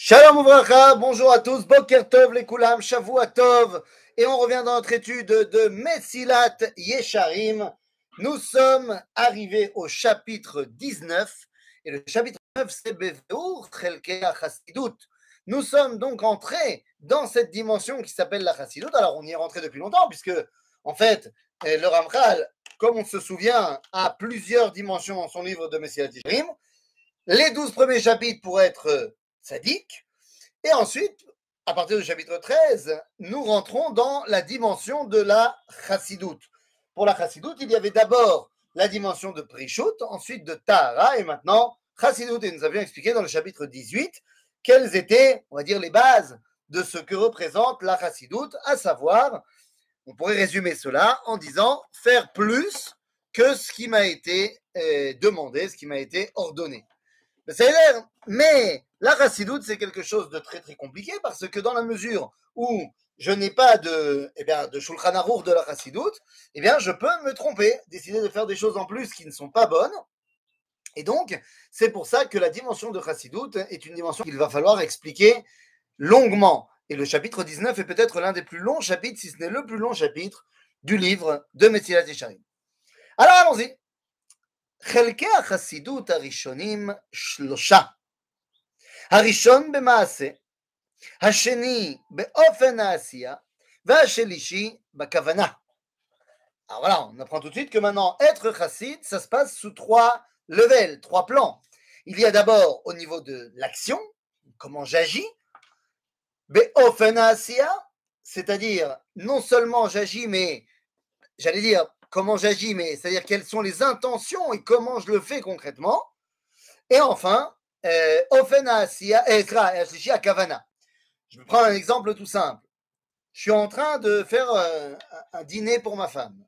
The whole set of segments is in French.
Shalom Ouvracha, bonjour à tous, Boker Tov les Koulam, Shavua Tov, et on revient dans notre étude de Messilat Yesharim. Nous sommes arrivés au chapitre 19, et le chapitre 9 c'est Beveur Chelke Chassidut. Nous sommes donc entrés dans cette dimension qui s'appelle la Chassidut. Alors on y est rentré depuis longtemps, puisque en fait, le Ramchal, comme on se souvient, a plusieurs dimensions dans son livre de Messilat Yesharim. Les douze premiers chapitres pour être sadique. Et ensuite, à partir du chapitre 13, nous rentrons dans la dimension de la chassidoute. Pour la chassidoute, il y avait d'abord la dimension de Prishut, ensuite de Tahara, et maintenant chassidoute. Et nous avions expliqué dans le chapitre 18 quelles étaient, on va dire, les bases de ce que représente la chassidoute, à savoir, on pourrait résumer cela en disant faire plus que ce qui m'a été euh, demandé, ce qui m'a été ordonné. Mais la chassidoute, c'est quelque chose de très très compliqué parce que dans la mesure où je n'ai pas de, eh bien, de Shulchan Aruch de la chassidoute, eh bien, je peux me tromper, décider de faire des choses en plus qui ne sont pas bonnes. Et donc, c'est pour ça que la dimension de chassidoute est une dimension qu'il va falloir expliquer longuement. Et le chapitre 19 est peut-être l'un des plus longs chapitres, si ce n'est le plus long chapitre du livre de Messilat Yesharim. Alors, allons-y. חלקי החסידות הראשונים שלושה. הראשון במעשה, השני באופן העשייה, והשלישי בכוונה. Alors voilà, on apprend tout de suite que maintenant, être chassid, ça se passe sous trois levels, trois plans. Il y a d'abord au niveau de l'action, comment j'agis, be'ofen c'est-à-dire non seulement j'agis, mais j'allais dire comment j'agis, mais c'est-à-dire quelles sont les intentions et comment je le fais concrètement. Et enfin, euh, Kavana. Je prendre un exemple tout simple. Je suis en train de faire euh, un dîner pour ma femme.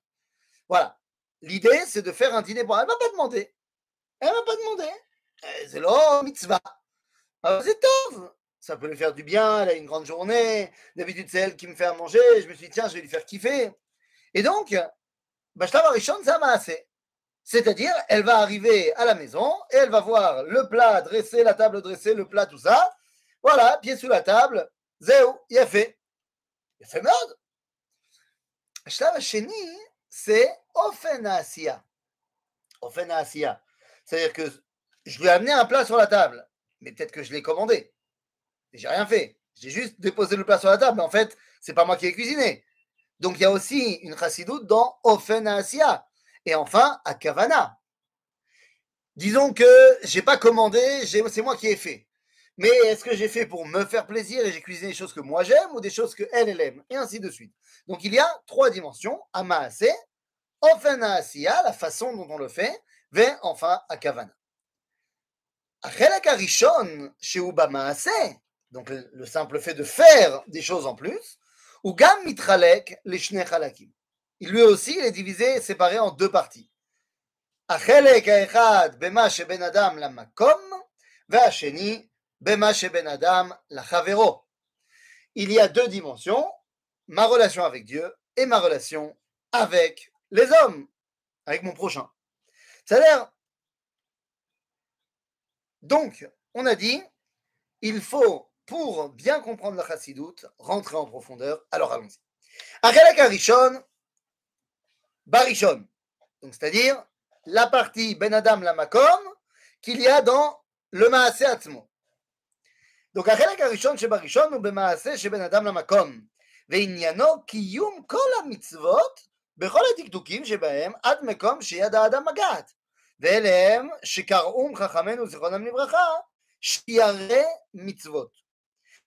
Voilà. L'idée, c'est de faire un dîner pour elle. Elle m'a pas demandé. Elle m'a pas demandé. Euh, c'est le mitzvah. c'est top. Ça peut lui faire du bien. Elle a une grande journée. D'habitude, c'est elle qui me fait à manger. Je me suis dit, tiens, je vais lui faire kiffer. Et donc, c'est-à-dire, elle va arriver à la maison et elle va voir le plat dressé, la table dressée, le plat, tout ça. Voilà, pied sous la table. Zéou, il a fait. Il a fait merde. c'est Ofenasia. Ofenasia. C'est-à-dire que je lui ai amené un plat sur la table, mais peut-être que je l'ai commandé. Et j'ai rien fait. J'ai juste déposé le plat sur la table, mais en fait, c'est pas moi qui ai cuisiné. Donc il y a aussi une chassidoute dans Ofen Asiya. Et enfin, à Kavana. Disons que j'ai pas commandé, c'est moi qui ai fait. Mais est-ce que j'ai fait pour me faire plaisir et j'ai cuisiné des choses que moi j'aime ou des choses que elle, aime? Et ainsi de suite. Donc il y a trois dimensions. Amaase, Ofen Asiya, la façon dont on le fait, et enfin à Kavana. Chez donc le simple fait de faire des choses en plus, ou gam mitralek les halakim. Il lui aussi, il est divisé, séparé en deux parties. החלק האחד במה שבין אדם למקום, והשני במה שבין אדם לחברו. Il y a deux dimensions, ma relation avec Dieu et ma relation avec les hommes, avec mon prochain. C'est-à-dire, donc, on a dit, il faut pour bien comprendre la chassidoute, rentrer en profondeur. Alors allons-y. Achelek Arishon, Barishon. Donc c'est-à-dire la partie Ben Adam la Makom qu'il y a dans le Maaseh Atzmo. Donc החלק הראשון שבראשון הוא במעשה שבין אדם למקום ועניינו קיום כל המצוות בכל הדקדוקים שבהם עד מקום שיד האדם מגעת ואלה הם שקראום חכמינו זיכרונם לברכה שיירי מצוות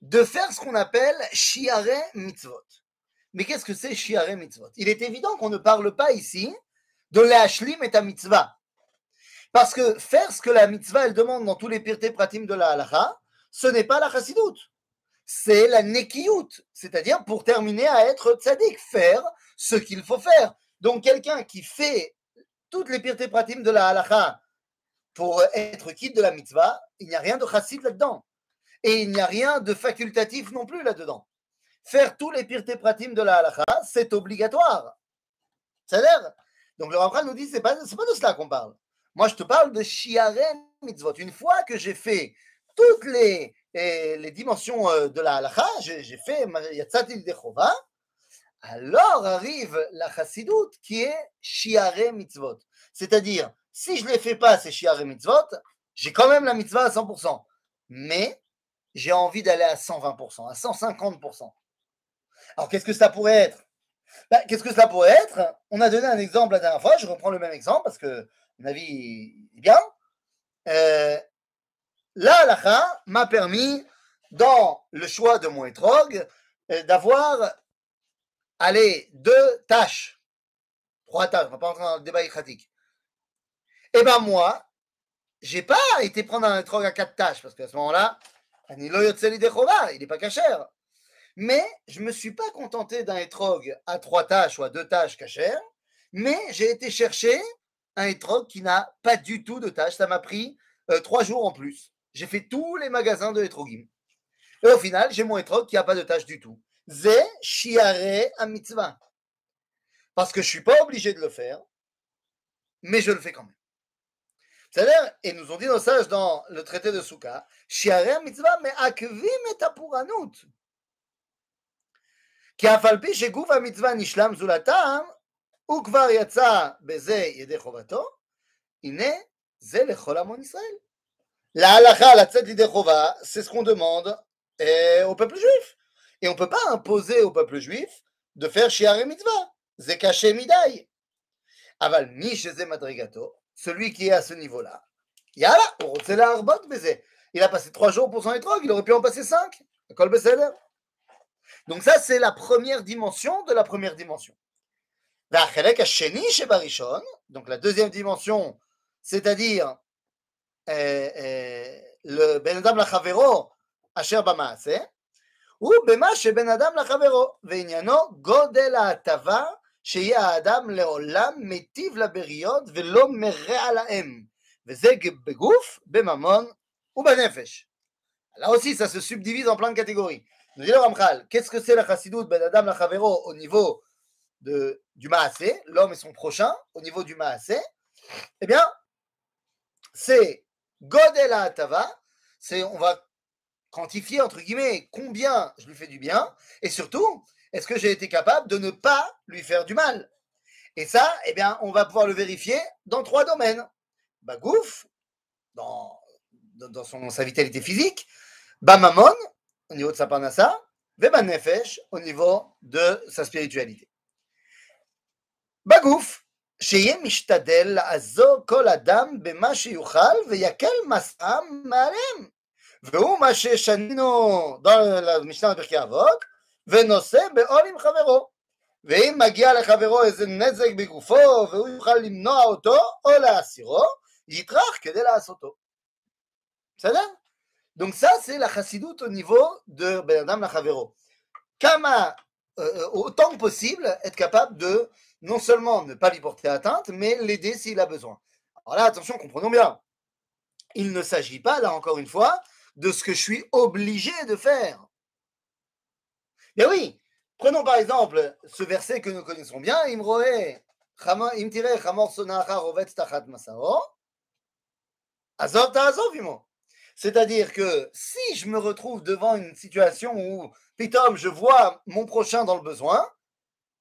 de faire ce qu'on appelle shiare mitzvot. Mais qu'est-ce que c'est shiare mitzvot? Il est évident qu'on ne parle pas ici de l'ashlim et ta mitzvah. Parce que faire ce que la mitzvah elle demande dans tous les pirtés pratim de la halacha, ce n'est pas la chassidoute. c'est la nekiyut, c'est-à-dire pour terminer à être tzaddik, faire ce qu'il faut faire. Donc quelqu'un qui fait toutes les piretés pratiques de la halacha pour être quitte de la mitzvah, il n'y a rien de chassid là-dedans. Et il n'y a rien de facultatif non plus là-dedans. Faire tous les piretés pratiques de la halacha, c'est obligatoire. C'est-à-dire, donc le Rambam nous dit, c'est pas, pas de cela qu'on parle. Moi, je te parle de shiaren mitzvot. Une fois que j'ai fait toutes les, les, dimensions euh, de la halacha, j'ai fait Yatzati Dechova, alors arrive la chassidoute qui est shiare mitzvot. C'est-à-dire, si je ne les fais pas, ces shiare mitzvot, j'ai quand même la mitzvah à 100%. Mais j'ai envie d'aller à 120%, à 150%. Alors, qu'est-ce que ça pourrait être? Ben, Qu'est-ce que ça pourrait être? On a donné un exemple la dernière fois, je reprends le même exemple parce que mon avis est bien. Euh, la halakha m'a permis, dans le choix de mon étrog, euh, d'avoir, allez, deux tâches. Trois tâches, on va pas entrer dans le débat écratique. Eh bien, moi, j'ai pas été prendre un étrog à quatre tâches, parce qu'à ce moment-là, il n'est pas cachère. Mais je ne me suis pas contenté d'un étrog à trois tâches ou à deux tâches cachères, mais j'ai été chercher un étrog qui n'a pas du tout de tâches. Ça m'a pris euh, trois jours en plus. J'ai fait tous les magasins de Etrogim. Et au final, j'ai mon Etrog qui n'a pas de tâche du tout. Zé shiare a mitzvah. Parce que je ne suis pas obligé de le faire, mais je le fais quand même. C'est-à-dire, et nous ont dit nos sages dans le traité de Souka, shiare a mitzvah, mais akvim et apuranut. כי אף על פי שגוף המצווה נשלם זולתם, הוא כבר יצא בזה ידי חובתו, הנה זה לכל המון ישראל. La halakha, la tzed chova, c'est ce qu'on demande eh, au peuple juif. Et on ne peut pas imposer au peuple juif de faire shiare mitzvah. C'est caché midai. Aval mi madrigato, celui qui est à ce niveau-là. La Il a passé trois jours pour s'en étrogue, il aurait pu en passer cinq. Donc ça, c'est la première dimension de la première dimension. La chez Barishon, donc la deuxième dimension, c'est-à-dire euh, euh, le Ben Adam la Chavero, Asher Bamaase, ou Bema chez Ben Adam la Chavero, Veignano, Godel Atava, שיהיה האדם לעולם מיטיב לבריות ולא מרע להם, וזה בגוף, בממון ובנפש. Là aussi, ça se subdivise en plein de catégories. Nous dit le Ramchal, qu'est-ce que c'est la chassidoute Ben Adam la Chavero au niveau de, du Maasé, l'homme et son prochain, au niveau du Maasé Eh bien, c'est Godel Atava, c'est on va quantifier entre guillemets combien je lui fais du bien et surtout est-ce que j'ai été capable de ne pas lui faire du mal. Et ça, eh bien, on va pouvoir le vérifier dans trois domaines. Bagouf, dans, dans son, sa vitalité physique, Bamamon, au niveau de sa parnassa, Vebanefesh, au niveau de sa spiritualité. Bagouf, שיהיה משתדל לעזור כל אדם במה שיוכל ויקל מסעם מעליהם. והוא מה ששנינו במשנה בפרקי אבות, ונושא בעול עם חברו. ואם מגיע לחברו איזה נזק בגופו והוא יוכל למנוע אותו או להסירו, יטרח כדי לעשותו. בסדר? Donc ça, c'est la chassidoute au niveau de Ben Adam Lachavero. Kama, euh, autant que possible, être capable de non seulement ne pas lui porter atteinte, mais l'aider s'il a besoin. Alors là, attention, comprenons bien. Il ne s'agit pas, là encore une fois, de ce que je suis obligé de faire. Mais oui, prenons par exemple ce verset que nous connaissons bien, Imroe, c'est-à-dire que si je me retrouve devant une situation où, pitom, je vois mon prochain dans le besoin,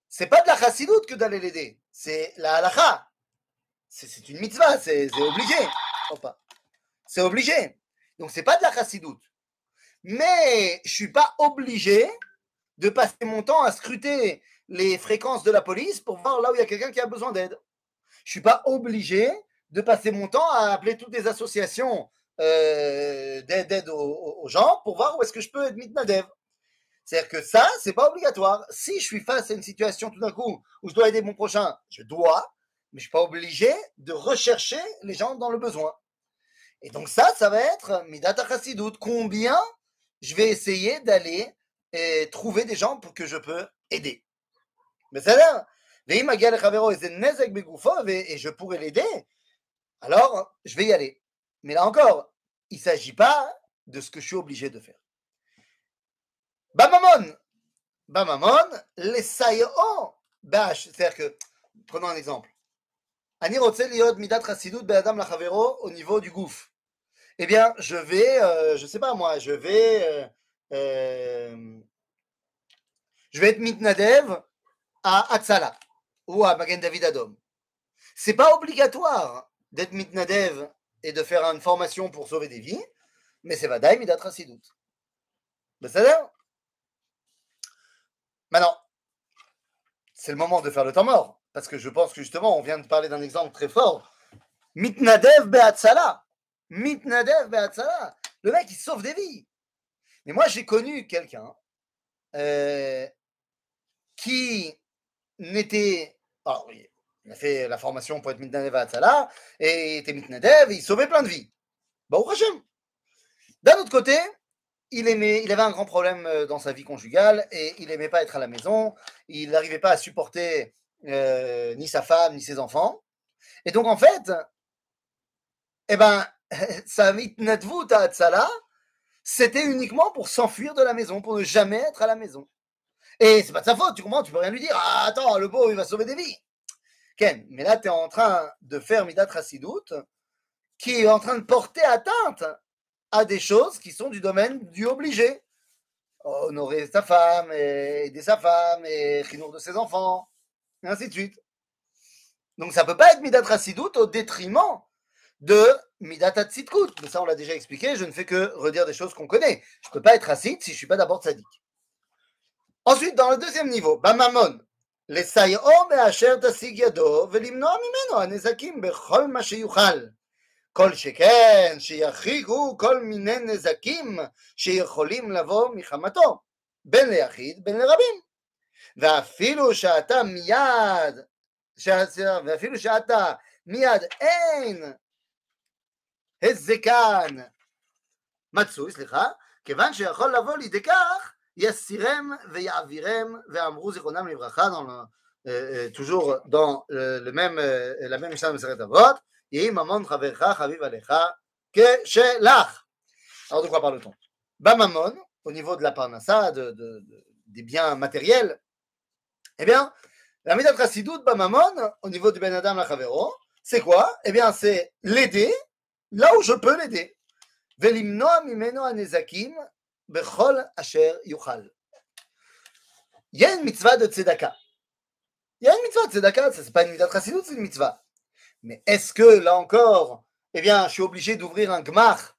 c'est pas de la chassidoute que d'aller l'aider, c'est la halacha. C'est une mitzvah, c'est obligé. C'est obligé. Donc c'est pas de la chassidoute. Mais je suis pas obligé de passer mon temps à scruter les fréquences de la police pour voir là où il y a quelqu'un qui a besoin d'aide. Je suis pas obligé de passer mon temps à appeler toutes les associations euh, d'aide aux, gens pour voir où est-ce que je peux être mitnadev. C'est-à-dire que ça, c'est pas obligatoire. Si je suis face à une situation tout d'un coup où je dois aider mon prochain, je dois, mais je suis pas obligé de rechercher les gens dans le besoin. Et donc ça, ça va être midata chassidout. Combien je vais essayer d'aller et trouver des gens pour que je peux aider. Mais ça l'air. Et je pourrais l'aider, alors je vais y aller. Mais là encore, il ne s'agit pas de ce que je suis obligé de faire. Bamamon Bamamon, les saïo C'est-à-dire que, prenons un exemple. Au niveau du gouffre. Eh bien, je vais, euh, je sais pas moi, je vais, euh, euh, je vais être mitnadev à Atzala ou à Magen David Adom. C'est pas obligatoire d'être mitnadev et de faire une formation pour sauver des vies, mais c'est vadaï midat chasidut. Ben, ça Maintenant, c'est le moment de faire le temps mort, parce que je pense que justement, on vient de parler d'un exemple très fort. Mitnadev be'atzala. Mitnadev be'atzala. Le mec, il sauve des vies. Mais moi, j'ai connu quelqu'un euh, qui n'était. Alors, oui, il a fait la formation pour être Mitnadev be'atzala, et il était Mitnadev, il sauvait plein de vies. Bon, Hachem. D'un autre côté, il, aimait, il avait un grand problème euh, dans sa vie conjugale et il n'aimait pas être à la maison. Il n'arrivait pas à supporter euh, ni sa femme ni ses enfants. Et donc, en fait, eh ben, sa ça là, c'était uniquement pour s'enfuir de la maison, pour ne jamais être à la maison. Et c'est pas de sa faute, tu comprends, tu peux rien lui dire. Ah, attends, le beau, il va sauver des vies. Ken, mais là, tu es en train de faire Midat Rassidout, qui est en train de porter atteinte à des choses qui sont du domaine du obligé. Honorer sa femme, aider sa femme, et chinour de ses enfants, et ainsi de suite. Donc ça ne peut pas être Midat Rassidout au détriment de Midat Tzidkut. Mais ça, on l'a déjà expliqué, je ne fais que redire des choses qu'on connaît. Je ne peux pas être Rassid si je ne suis pas d'abord tzaddik. Ensuite, dans le deuxième niveau, Bamamon. לסייעו באשר תשיג ידו ולמנוע ממנו הנזקים בכל מה שיוכל. כל שכן שיחריגו כל מיני נזקים שיכולים לבוא מחמתו, בין ליחיד בין לרבים. ואפילו שאתה מיד, ואפילו שאתה מיד אין הזקן מצוי, סליחה, כיוון שיכול לבוא לידי כך, יסירם ויעבירם, ואמרו זיכרונם לברכה, toujours dans le même, la même histoire de Maseret Avot, alors de quoi parle-t-on Bamamon, au niveau de la parnassa, de, de, des biens matériels, eh bien, la Midat Chassidout Bamamon, au niveau du Ben Adam Lachavero, c'est quoi Eh bien, c'est l'aider là où je peux l'aider. Il y a une mitzvah de tzedaka. Il y a une mitzvah de tzedaka, ce n'est pas une mitzvah de c'est une mitzvah. Mais est-ce que, là encore, eh bien, je suis obligé d'ouvrir un gmach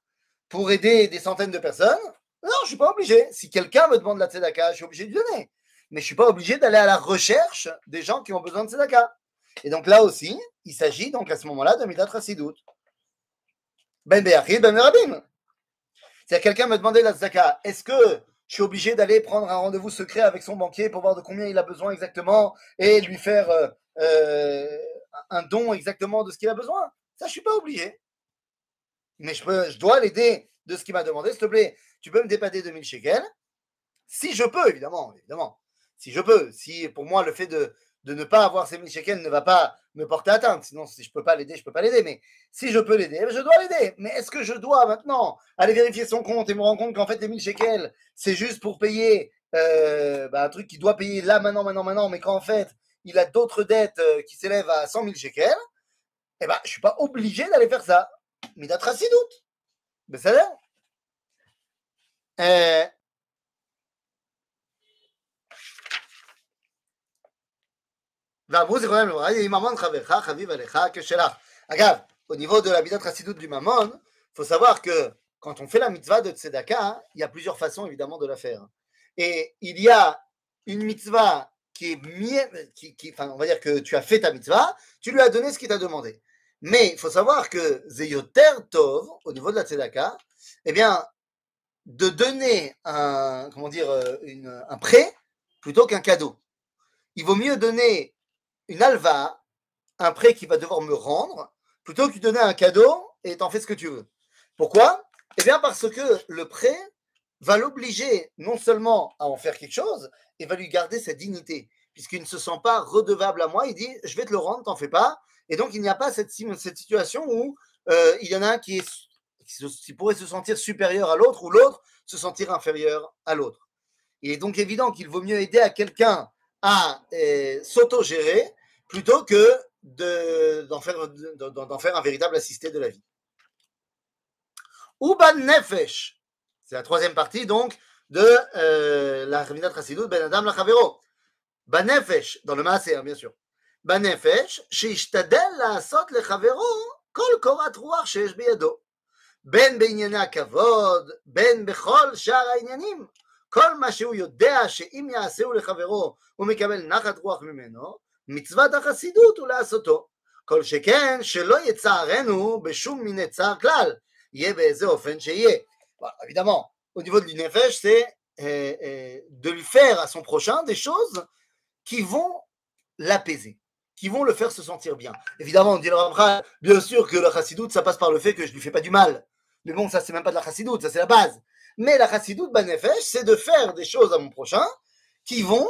pour aider des centaines de personnes? Non, je ne suis pas obligé. Si quelqu'un me demande la tzedaka, je suis obligé de donner. Mais je ne suis pas obligé d'aller à la recherche des gens qui ont besoin de tzedaka. Et donc là aussi, il s'agit donc à ce moment-là de midat rassidout. Ben ben. C'est-à-dire quelqu'un me demandait la tzedaka, est-ce que je suis obligé d'aller prendre un rendez-vous secret avec son banquier pour voir de combien il a besoin exactement et lui faire euh, euh, un don exactement de ce qu'il a besoin? Ça, je suis pas obligé. Mais je, peux, je dois l'aider de ce qu'il m'a demandé. S'il te plaît, tu peux me dépanner 2000 shekels Si je peux, évidemment, évidemment. Si je peux. Si pour moi, le fait de, de ne pas avoir ces 1000 shekels ne va pas me porter atteinte. Sinon, si je peux pas l'aider, je peux pas l'aider. Mais si je peux l'aider, je dois l'aider. Mais est-ce que je dois maintenant aller vérifier son compte et me rendre compte qu'en fait, les 1000 shekels, c'est juste pour payer euh, bah, un truc qu'il doit payer là, maintenant, maintenant, maintenant, mais qu'en fait, il a d'autres dettes euh, qui s'élèvent à 100 000 shekels, eh ben, je suis pas obligé d'aller faire ça. Mais d'être assez doute. Mais ça au niveau de la midat chassidoute du mamon, il faut savoir que quand on fait la mitzvah de tzedaka, il y a plusieurs façons évidemment de la faire. Et il y a une mitzvah qui est mieux, qui, enfin, on va dire que tu as fait ta mitzvah, tu lui as donné ce qu'il t'a demandé. Mais il faut savoir que Zeyoter Tov, au niveau de la Tzedaka, eh bien, de donner un, comment dire, euh, un prêt plutôt qu'un cadeau. Il vaut mieux donner une alva, un prêt qui va devoir me rendre, plutôt que de donner un cadeau et t'en fais ce que tu veux. Pourquoi? Eh bien, parce que le prêt va l'obliger non seulement à en faire quelque chose, et va lui garder sa dignité, puisqu'il ne se sent pas redevable à moi, il dit je vais te le rendre, t'en fais pas. Et donc il n'y a pas cette, cette situation où euh, il y en a un qui, est, qui, pourrait se sentir supérieur à l'autre ou l'autre se sentir inférieur à l'autre. Il est donc évident qu'il vaut mieux aider à quelqu'un à euh, s'auto-gérer plutôt que d'en faire, faire un véritable assisté de la vie. Uban Nefesh, c'est la troisième partie donc de euh, la Ravinat Chassidut Ben Adam Lachavero. Banefesh, dans le Maaser, bien sûr. Banefesh, שישתדל לעשות לחברו כל קורת רוח שיש בידו. בין בענייני הכבוד, בין בכל שאר העניינים. כל מה שהוא יודע שאם יעשהו לחברו הוא מקבל נחת רוח ממנו, מצוות החסידות הוא לעשותו. כל שכן שלא יצערנו בשום מיני צער כלל, יהיה באיזה אופן שיהיה. évidemment, au niveau de l'Inefesh, c'est euh, euh, de lui faire à son prochain des choses qui vont l'apaiser, qui vont le faire se sentir bien. Évidemment, on dit le bien sûr que la chassidoute, ça passe par le fait que je ne lui fais pas du mal. Mais bon, ça, c'est même pas de la chassidoute, ça, c'est la base. Mais la chassidoute banefesh, c'est de faire des choses à mon prochain qui vont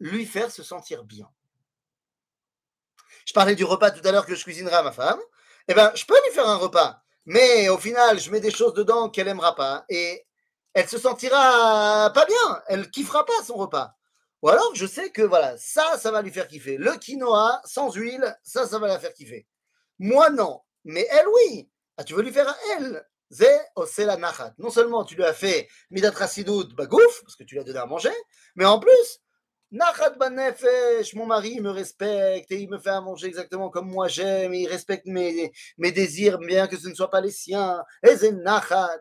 lui faire se sentir bien. Je parlais du repas tout à l'heure que je cuisinerai à ma femme. Eh bien, je peux lui faire un repas, mais au final, je mets des choses dedans qu'elle aimera pas et elle se sentira pas bien, elle kiffera pas son repas. Ou alors, je sais que voilà, ça, ça va lui faire kiffer. Le quinoa sans huile, ça, ça va la faire kiffer. Moi, non. Mais elle, oui. Ah, tu veux lui faire à elle? Non seulement tu lui as fait midat bagouf, parce que tu lui as donné à manger, mais en plus, nachat banefesh, mon mari me respecte et il me fait à manger exactement comme moi j'aime, il respecte mes, mes désirs, bien que ce ne soit pas les siens. Et c'est nachat.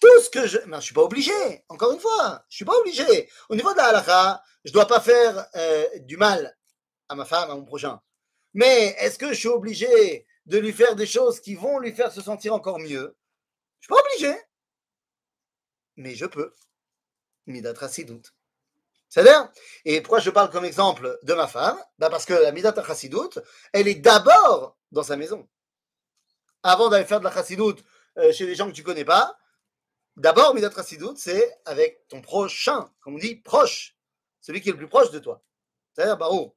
Tout ce que je. Je ne suis pas obligé, encore une fois, je ne suis pas obligé. Au niveau de la halakha, je ne dois pas faire euh, du mal à ma femme, à mon prochain. Mais est-ce que je suis obligé de lui faire des choses qui vont lui faire se sentir encore mieux Je ne suis pas obligé. Mais je peux. Midat doute. C'est-à-dire Et pourquoi je parle comme exemple de ma femme? Bah Parce que la Midat elle est d'abord dans sa maison. Avant d'aller faire de la Chassidout euh, chez des gens que tu ne connais pas, D'abord, Midat Chassidout, c'est avec ton prochain, comme on dit, proche, celui qui est le plus proche de toi. C'est-à-dire, Barou.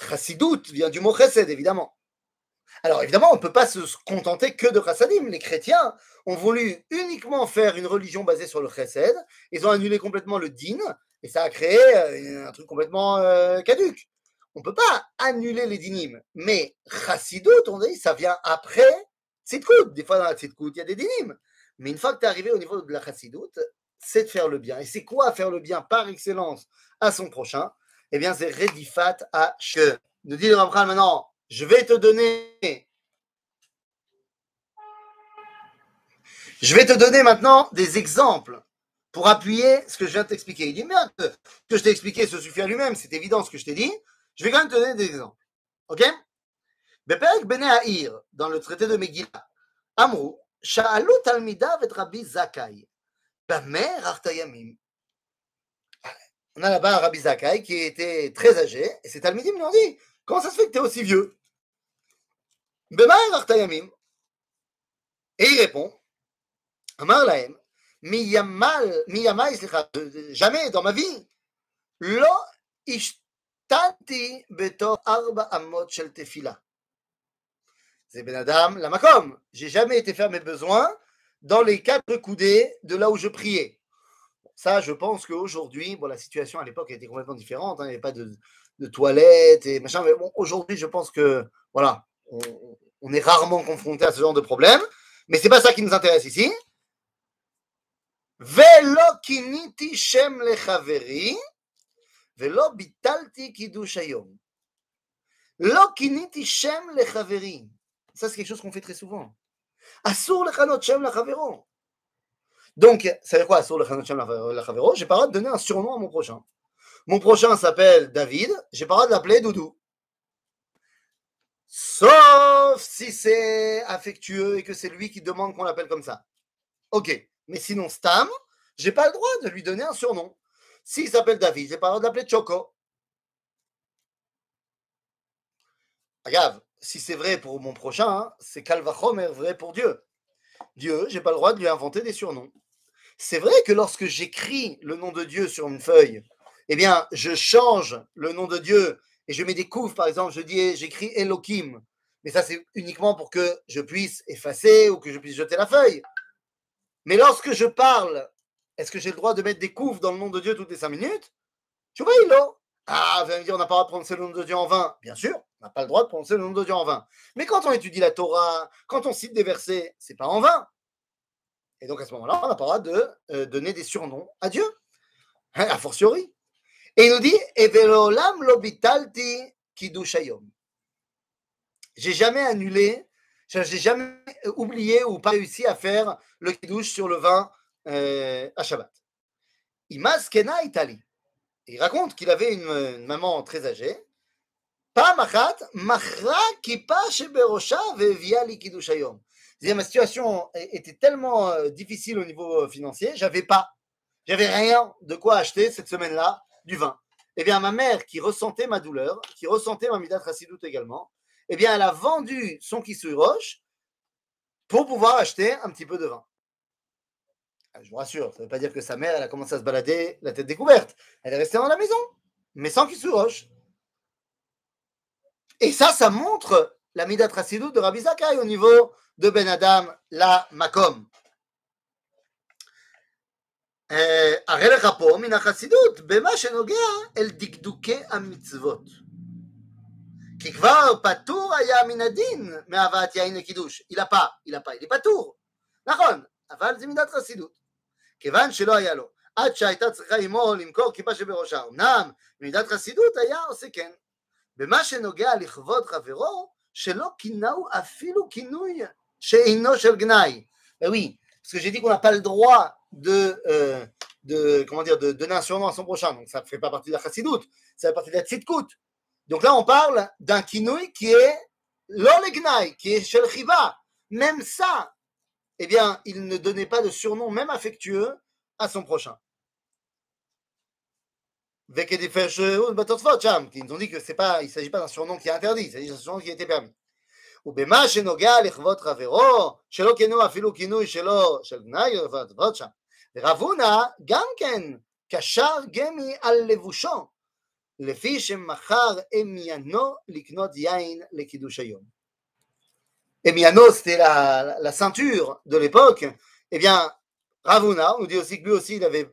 Chassidout vient du mot chesed, évidemment. Alors évidemment, on ne peut pas se contenter que de chassadim. Les chrétiens ont voulu uniquement faire une religion basée sur le chesed. Ils ont annulé complètement le din et ça a créé euh, un truc complètement euh, caduque. On ne peut pas annuler les dinim. Mais chassidout, on dit, ça vient après Tzidkout, des fois dans la Tzidkout, il y a des dinim. Mais une fois que tu es arrivé au niveau de la Chassidoute, c'est de faire le bien. Et c'est quoi faire le bien par excellence à son prochain? eh bien, c'est Redifat à Nous dit le Ramchal maintenant, je vais te donner. Je vais te donner maintenant des exemples pour appuyer ce que je viens de t'expliquer. Il dit, merde, ce que je t'ai expliqué, ce suffit à lui-même, c'est évident ce que je t'ai dit. Je vais quand même te donner des exemples. OK? Beperek Bene dans le traité de Megillah, Amrou, Sha'alu Talmidav et Rabbi Zakai, Bamer Artayamim, on a là-bas Rabbi Zakai qui était très âgé, et ses talmidim lui ont dit Comment ça se fait que tu es aussi vieux? Et il répond Amar lahem, jamais dans ma vie, lo. C'est Ben Adam, la Makom. J'ai jamais été faire mes besoins dans les quatre coudées de là où je priais. Ça, je pense qu'aujourd'hui, bon, la situation à l'époque était complètement différente. Hein. il n'y avait pas de, de toilettes et machin. Mais bon, aujourd'hui, je pense que, voilà, on, est rarement confronté à ce genre de problème. Mais c'est pas ça qui nous intéresse ici. Velo kiniti shem lechaveri, velo bitalti kiddush hayom. Lo kiniti shem lechaveri. Ça, c'est quelque chose qu'on fait très souvent. Assour lechanot shem lachavero. Donc, ça veut dire quoi lechanot shem lachavero J'ai pas le droit de donner un surnom à mon prochain. Mon prochain s'appelle David, j'ai pas le droit de l'appeler Doudou. Sauf si c'est affectueux et que c'est lui qui demande qu'on l'appelle comme ça. Ok. Mais sinon, Stam, j'ai pas le droit de lui donner un surnom. S'il s'appelle David, j'ai pas le droit de l'appeler Choco. Regarde, si c'est vrai pour mon prochain, hein, c'est Calvachomer vrai pour Dieu. Dieu, j'ai pas le droit de lui inventer des surnoms. C'est vrai que lorsque j'écris le nom de Dieu sur une feuille, eh bien, je change le nom de Dieu et je mets des couves, par exemple, je dis, j'écris Elohim. Mais ça, c'est uniquement pour que je puisse effacer ou que je puisse jeter la feuille. Mais lorsque je parle, est-ce que j'ai le droit de mettre des couves dans le nom de Dieu toutes les cinq minutes? Tu vois, il. Ah, vous allez me dire, on n'a pas le droit de prononcer le nom de Dieu en vain. Bien sûr, on n'a pas le droit de prononcer le nom de Dieu en vain. Mais quand on étudie la Torah, quand on cite des versets, c'est pas en vain. Et donc à ce moment-là, on n'a pas le droit de euh, donner des surnoms à Dieu. A fortiori. Et il nous dit, Everolam lobitalti kidushayom. J'ai jamais annulé, j'ai jamais oublié ou pas réussi à faire le kiddush sur le vin euh, à Shabbat. Imas Kena Itali. Il raconte qu'il avait une, maman très âgée. Pamachat, machra kipa sheberosha vevia li kidushayom. Ma situation était tellement euh, difficile au niveau euh, financier, j'avais pas, j'avais rien de quoi acheter cette semaine-là du vin. Eh bien, ma mère, qui ressentait ma douleur, qui ressentait ma midat chassidout également, eh bien, elle a vendu son kissui roche pour pouvoir acheter un petit peu de vin. Ah, je vous rassure, ça ne veut pas dire que sa mère, elle a commencé à se balader la tête découverte. Elle est restée dans la maison, mais sans kissui roche. Et ça, ça montre la midat chassidout de Rabbi Zakai au niveau de Ben Adam, la Makom. הרי לך פה מן החסידות במה שנוגע אל דקדוקי המצוות. כי כבר פטור היה מן הדין מהבאת יין לקידוש. אילפה, אילפה, אילי פטור. נכון, אבל זה מידת חסידות. כיוון שלא היה לו, עד שהייתה צריכה עמו למכור כיפה שבראשה. אמנם מידת חסידות היה עושה כן. במה שנוגע לכבוד חברו, שלא כינהו אפילו כינוי chez Inoshel Gnaï. Ben oui, parce que j'ai dit qu'on n'a pas le droit de, euh, comment dire, de, donner un surnom à son prochain. Donc ça ne fait pas partie de la chassidoute, ça fait partie de la tzidkout. Donc là, on parle d'un kinoui qui est l'olegnaï, qui est shel chiva. Même ça, eh bien, il ne donnait pas de surnom, même affectueux, à son prochain. Ils euh, ont dit que c'est pas, il ne s'agit pas d'un surnom qui est interdit, il s'agit d'un surnom qui était permis. ובמה שנוגע לכבוד חברו, שלא כינו אפילו כינוי שלו, של גנאי ועבוד שם. ורב הונא גם כן קשר גמי על לבושו, לפי שמכר אמיינו לקנות יין לקידוש היום. Emiano, c'était la, la ceinture de l'époque. Eh bien, Ravuna, on nous dit aussi que lui aussi, il n'avait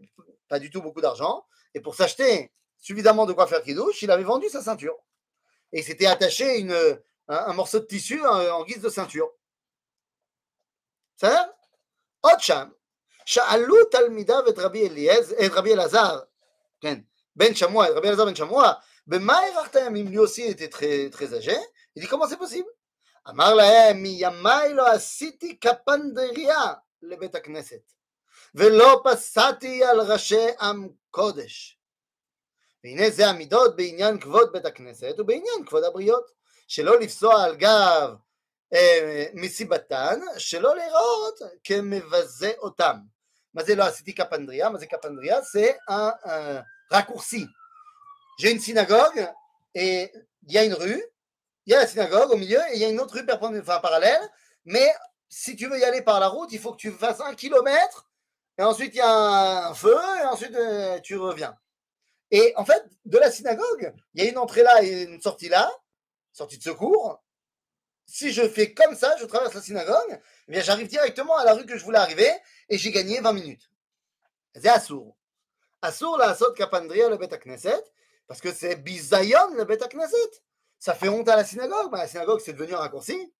pas du tout beaucoup d'argent. Et pour s'acheter suffisamment de quoi faire kidouche, il avait vendu sa ceinture. Et il s'était attaché une, un, un, morceau de tissu en, en guise de ceinture. Ça עוד שם, שאלו תלמידיו את רבי אליעזר, את רבי אלעזר, כן, בן שמוע, את רבי אלעזר בן שמוע, במה הארכת ימים? lui aussi était très, très âgé. Il dit comment c'est possible? אמר להם, מימיי לא עשיתי קפנדריה לבית הכנסת, ולא פסעתי על ראשי עם קודש. והנה זה המידות בעניין כבוד בית הכנסת ובעניין כבוד הבריות. שלא לפסוע על גב אה, מסיבתן, שלא לראות כמבזה אותם. מה זה לא עשיתי קפנדריה? מה זה קפנדריה? זה הרקורסי. J'ai une synagogue et il y a une rue, il y a la synagogue au milieu et il y a une autre rue enfin, parallèle, mais si tu veux y aller par la route, il faut que tu fasses un kilomètre et ensuite il y a un feu et ensuite euh, tu reviens. Et en fait, de la synagogue, il y a une entrée là et une sortie là, sortie de secours. Si je fais comme ça, je traverse la synagogue, eh bien j'arrive directement à la rue que je voulais arriver et j'ai gagné 20 minutes. C'est Assour. Assour la Asot Kapandria le Bet Knesset, parce que c'est Bizayon le Bet Knesset. Ça fait honte à la synagogue. La synagogue, c'est devenu un raccourci.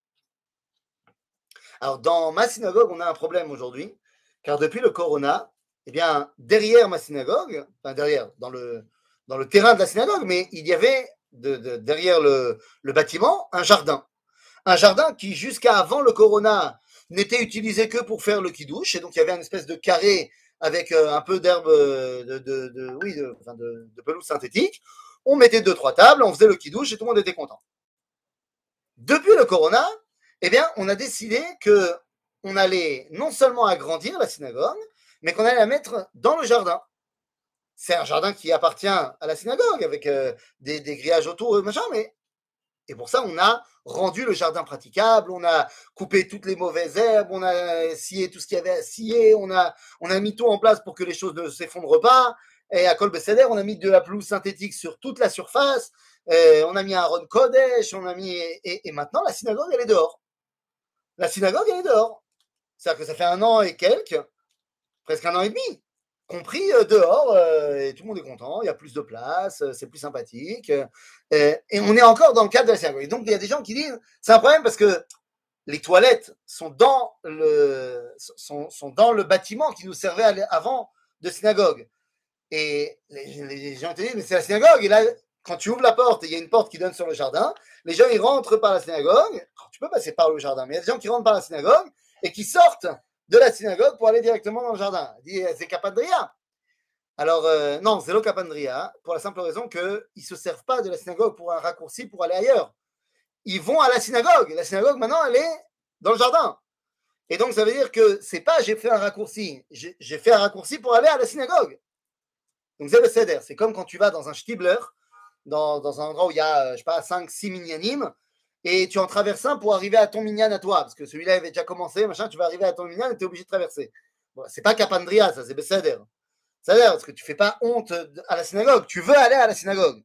Alors, dans ma synagogue, on a un problème aujourd'hui, car depuis le corona, eh bien, derrière ma synagogue, enfin derrière, dans le, dans le terrain de la synagogue, mais il y avait de, de, derrière le, bâtiment un jardin. un jardin qui, jusqu'à avant le corona, n'était utilisé que pour faire le kidouche, et donc il y avait une espèce de carré avec euh, un peu d'herbe, euh, de, de pelouse synthétique. On mettait deux, trois tables, on faisait le kidouche et tout le monde était content. Depuis le corona, eh bien, on a décidé que on allait non seulement agrandir la synagogue, mais qu'on allait la mettre dans le jardin. C'est un jardin qui appartient à la synagogue avec euh, des, grillages autour, machin, mais et pour ça, on a rendu le jardin praticable, on a coupé toutes les mauvaises herbes, on a scié tout ce qu'il y avait à scier, on a, mis tout en place pour que les choses ne s'effondrent pas. Et à Kol on a mis de la pelouse synthétique sur toute la surface, et on a mis un Ron Kodesh, on a mis. Et, maintenant, la synagogue, elle est dehors. La synagogue, elle est dehors. C'est-à-dire que ça fait un an et quelques, presque un an et demi, compris euh, dehors, euh, et tout le monde est content, il y a plus de place, euh, c'est plus sympathique, et, on est encore dans le cadre de la synagogue. Donc, il y a des gens qui disent, c'est un problème parce que les toilettes sont dans le, sont, sont dans le bâtiment qui nous servait avant de synagogue. Et les, gens te disent, mais c'est la synagogue. Et là, quand tu ouvres la porte, il y a une porte qui donne sur le jardin, les gens, ils rentrent par la synagogue. tu peux passer par le jardin, mais il y a des gens qui rentrent par la synagogue et qui sortent de la synagogue pour aller directement dans le jardin. Dit, c'est Capandria. Alors, euh, non, c'est le Capandria, pour la simple raison qu'ils ne se servent pas de la synagogue pour un raccourci pour aller ailleurs. Ils vont à la synagogue. La synagogue, maintenant, elle est dans le jardin. Et donc, ça veut dire que c'est pas j'ai fait un raccourci, j'ai fait un raccourci pour aller à la synagogue. Donc, c'est le. C'est comme quand tu vas dans un Stibler, dans, un endroit où il y a, je sais pas, 5, 6 minyanim, et tu en traverses un pour arriver à ton minyan à toi, parce que celui-là avait déjà commencé, machin, tu vas arriver à ton minyan et tu es obligé de traverser. C'est pas Capandria, ça, c'est Besséder. C'est-à-dire, parce que tu fais pas honte à la synagogue, tu veux aller à la synagogue.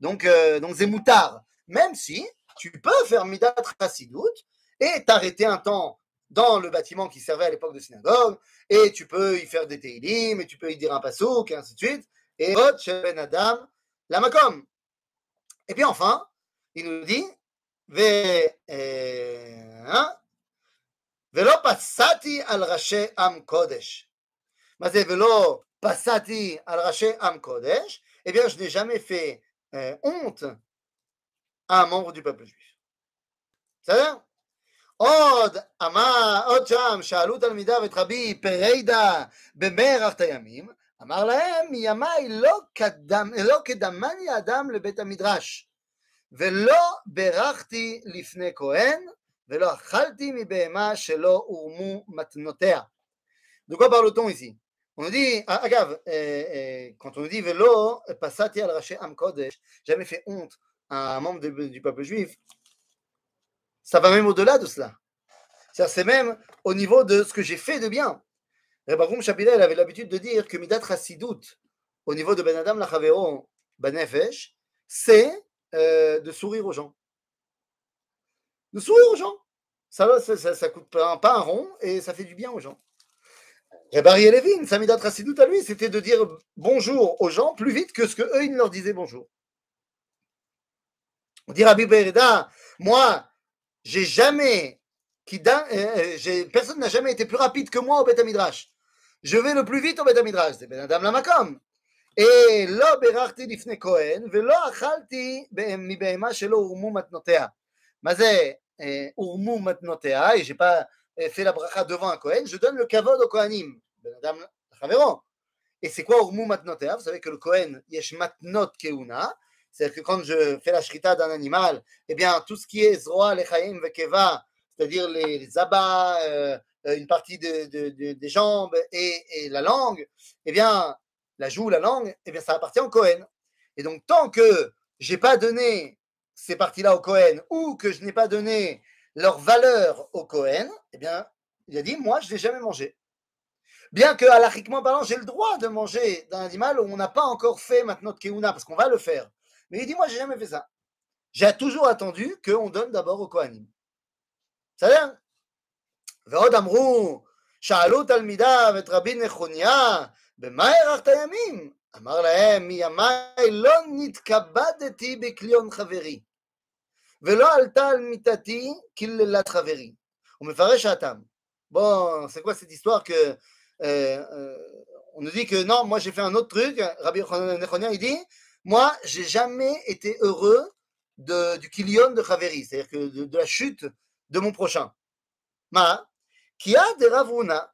Donc, euh, donc c'est moutard. Même si tu peux faire Midat Chassidout et t'arrêter un temps dans le bâtiment qui servait à l'époque de synagogue, et tu peux y faire des teilim, et tu peux y dire un pasouk, et ainsi de suite. Et Ben Adam, la makom. Et puis enfin, il nous dit, ולא פסעתי על ראשי עם קודש. מה זה ולא פסעתי על ראשי עם קודש? Eh bien, je n'ai jamais fait euh, honte à un membre du peuple juif. בסדר? עוד אמר, עוד שם, שאלו תלמידיו את רבי פרידה במארח הימים, אמר להם, מימיי לא, קדם, לא קדמני אדם לבית המדרש. ולא ברכתי לפני כהן, ולא אכלתי מבהמה שלא הורמו מתנותיה. De quoi parle-t-on ici On nous dit, ah, agave, euh, euh, quand on nous dit Velo, passati al raché am kodesh, jamais fait honte à un membre de, du peuple juif, ça va même au-delà de cela. C'est même au niveau de ce que j'ai fait de bien. Rebavoum Shapirel avait l'habitude de dire que Midat Chassidout, au niveau de Ben Adam Lachavero, Benefesh, c'est euh, de sourire aux gens. De sourire aux gens. Ça, ça, ça, ça coûte pas, pas, un rond et ça fait du bien aux gens. Et Barry Levin, Samidat Rassidout à lui, c'était de dire bonjour aux gens plus vite que ce que eux ils leur disaient bonjour. On dit Rabbi Bereda, moi, j'ai jamais, qui, euh, personne n'a jamais été plus rapide que moi au Beth Midrash. Je vais le plus vite au Beth Midrash. C'est Ben Lamakom. לא בירכתי לפני כהן ולא אכלתי מבהמה שלא הורמו מתנותיה. מה זה הורמו מתנותיה? j'ai pas fait la bracha devant un Kohen, je donne le kavod au Kohanim, ben adam חברו. Et c'est quoi הורמו מתנותיה? Vous savez que le Kohen, יש מתנות כהונה, c'est-à-dire que quand je fais la shrita d'un animal, eh bien tout ce qui est zroa, lechaim, vekeva, c'est-à-dire les, les abats, euh, une partie de, de, de, des jambes et, et la langue, eh bien la joue, la langue, eh bien ça appartient au Cohen. Et donc tant que j'ai pas donné ces parties-là au Cohen ou que je n'ai pas donné leur valeur au Cohen, eh bien il a dit moi je n'ai jamais mangé. Bien que halachiquement parlant, j'ai le droit de manger d'un animal où on n'a pas encore fait maintenant de keuna, parce qu'on va le faire. Mais il dit moi j'ai jamais fait ça. J'ai toujours attendu qu'on donne d'abord au Kohanim. Ça vient ועוד אמרו, שאלו תלמידיו את רבי נחוניה, במה הארכת ימים? אמר להם, מימיי לא נתכבדתי בכליון חברי, ולא עלתה על מיטתי קללת חברי. הוא מפרש הטעם. Bon, c'est quoi cette histoire que euh, euh, on nous dit que non, moi j'ai fait un autre truc. Rabbi Nechonia il dit, moi j'ai jamais été heureux de, du kilion de Chaveri, c'est-à-dire que de, de la chute de mon prochain. Ma, Kia de Ravuna,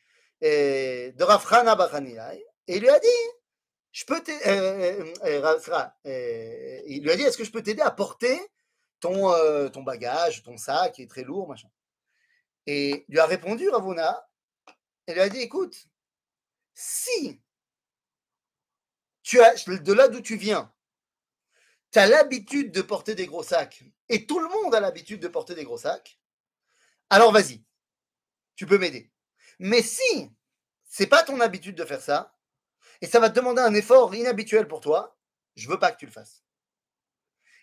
de Rafrana Bachanilai et il lui a dit, je peux euh, euh, euh, lui a dit, est-ce que je peux t'aider à porter ton, euh, ton bagage, ton sac qui est très lourd, machin? Et lui a répondu Ravuna, et lui a dit, écoute, si tu as, de là d'où tu viens, tu as l'habitude de porter des gros sacs, et tout le monde a l'habitude de porter des gros sacs, alors vas-y, tu peux m'aider. Mais si c'est pas ton habitude de faire ça, et ça va te demander un effort inhabituel pour toi, je veux pas que tu le fasses.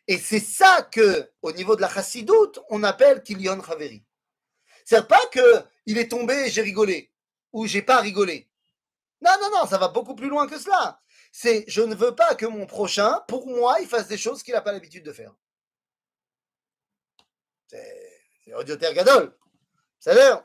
Et c'est ça que, au niveau de la chassidoute, on appelle Kilion Chaveri. C'est pas que il est tombé et j'ai rigolé, ou j'ai pas rigolé. Non, non, non, ça va beaucoup plus loin que cela. C'est je ne veux pas que mon prochain, pour moi, il fasse des choses qu'il n'a pas l'habitude de faire. C'est audioter gadol. C'est l'air.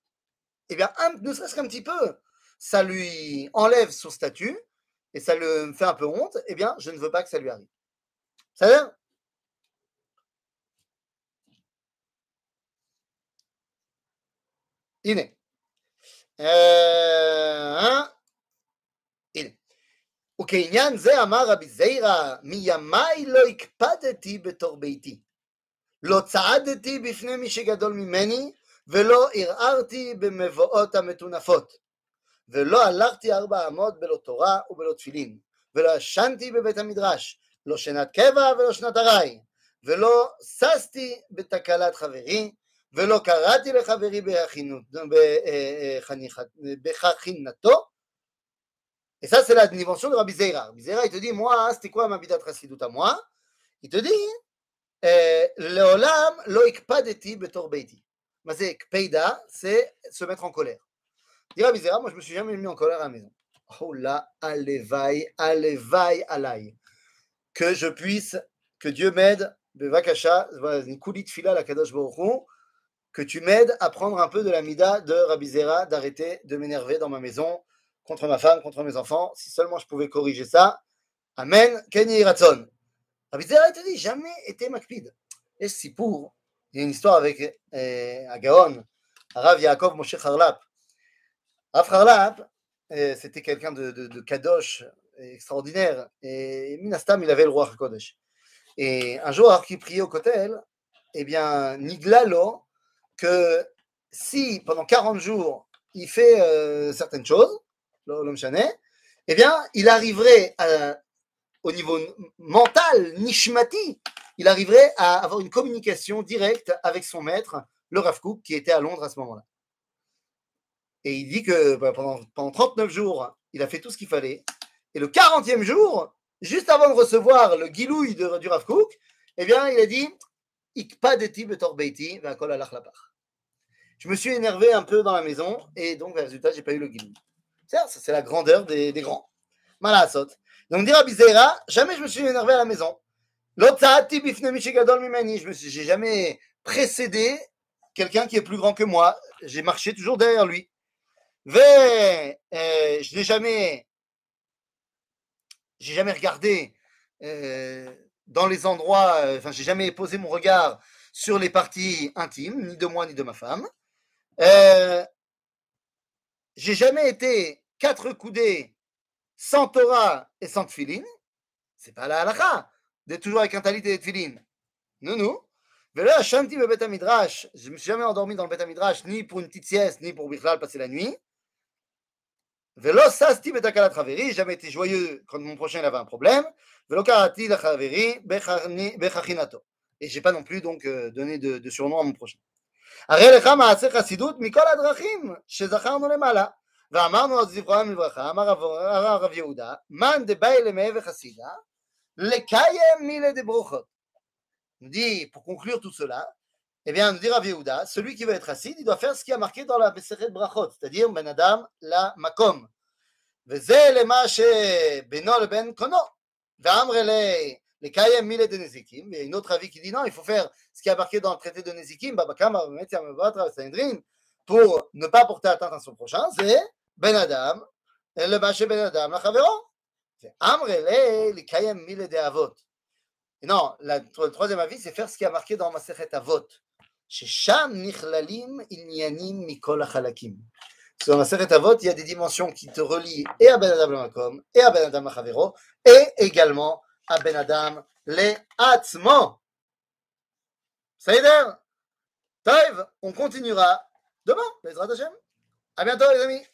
eh bien, un, ne serait-ce qu'un petit peu, ça lui enlève son statut et ça le fait un peu honte, eh bien, je ne veux pas que ça lui arrive. Ça va הנה. הנה. וכעניין זה אמר רבי זיירא, מימיי לא הקפדתי בתור ביתי. לא צעדתי בפני מי שגדול ממני, ולא ערערתי במבואות המטונפות, ולא הלכתי ארבע אמות בלא תורה ובלא תפילין, ולא ישנתי בבית המדרש, לא שנת קבע ולא שנת ארעי, ולא ששתי בתקלת חברי, ולא קראתי לחברי בחכינתו, Et ça, c'est la dimension de Rabbi Zeira. Rabbi Zeira, il te dit, moi, c'était quoi ma bidat chassidut à moi Il te dit, Leolam lo ikpadeti betor beiti. Mazé Kpeida, c'est se mettre en colère. Dira Bizera, moi je me suis jamais mis en colère à la maison. Oh là, alevaï, alevaï, alay. Que je puisse, que Dieu m'aide, fila la Kadosh que tu m'aides à prendre un peu de la mida de Rabizera, d'arrêter de m'énerver dans ma maison, contre ma femme, contre mes enfants. Si seulement je pouvais corriger ça. Amen. Kenny. Rabizera, il te dit, jamais été makpid. Et si pour il y a une histoire avec euh, Agaon, Rav Yaakov Moshe Harlap. Rav Harlap, euh, c'était quelqu'un de, kadosh extraordinaire. Et Minastam, il avait le roi Kodesh. Et un jour, alors qu'il priait au Kotel, eh bien, Niglalo, que si pendant 40 jours, il fait euh, certaines choses, l'homme eh bien, il arriverait au niveau mental, nishmati, il arriverait à avoir une communication directe avec son maître, le Rav Kook, qui était à Londres à ce moment-là. Et il dit que bah, pendant, pendant 39 jours, il a fait tout ce qu'il fallait. Et le 40e jour, juste avant de recevoir le guilouille de, du Rav Kook, eh bien, il a dit Je me suis énervé un peu dans la maison et donc, le résultat, j'ai pas eu le guilouille. C'est la grandeur des, grands. Malasot. Donc, dire à Bizera, jamais je me suis énervé à la maison. Je me suis, j'ai jamais précédé quelqu'un qui est plus grand que moi. J'ai marché toujours derrière lui. Euh, je n'ai jamais, j'ai jamais regardé euh, dans les endroits, euh, enfin, j'ai jamais posé mon regard sur les parties intimes, ni de moi ni de ma femme. Euh, j'ai jamais été quatre coudées sans Torah et sans tefillin. C'est pas la halakha d'être toujours avec un talit et des tefillin. nous, nous. Velo Hashanti Bebet Midrash. Je ne me suis jamais endormi dans le Bet Midrash, ni pour une petite sieste, ni pour Bichlal passer la nuit. Velo Sasti Betakalat Chaveri. Jamais été joyeux quand mon prochain avait un problème. Velo Karati la Chaveri Bechachinato. Et je n'ai pas non plus donc donné de, de surnom à mon prochain. הרי לך מעשה חסידות מכל הדרכים שזכרנו למעלה. ואמרנו על זכרם לברכה, אמר הרב יהודה, מאן דבאי למאה וחסידה, לקיים מילה דברוכות. nous dit, pour conclure tout cela, eh bien, nous dit Rav Yehuda, celui qui veut être chassid, il doit faire ce qui a marqué dans la Beseret Brachot, c'est-à-dire Ben Adam la Makom. וזה למה שבינו לבין קונו. ואמר לי, לקיים מילה דנזיקים, ויש un autre avis qui dit non, il faut faire ce qui a marqué dans le traité de Nezikim, Babakama, Metia, Mebatra, Sanhedrin, pour ne C'est Amrele eh, eh, Likayem Mile de Avot. Non, la, le troisième avis, c'est faire ce qui a marqué dans ma Masechet Avot. Sham Nichlalim Inyanim Mikol Achalakim. Sur Masechet Avot, il y a des dimensions qui te relient et à Ben Adam Makom, et à Ben Adam Machavero, et également à Ben Adam Le Atzmo. Saïder, Taïv, on continuera demain, les Hashem. À bientôt, les amis.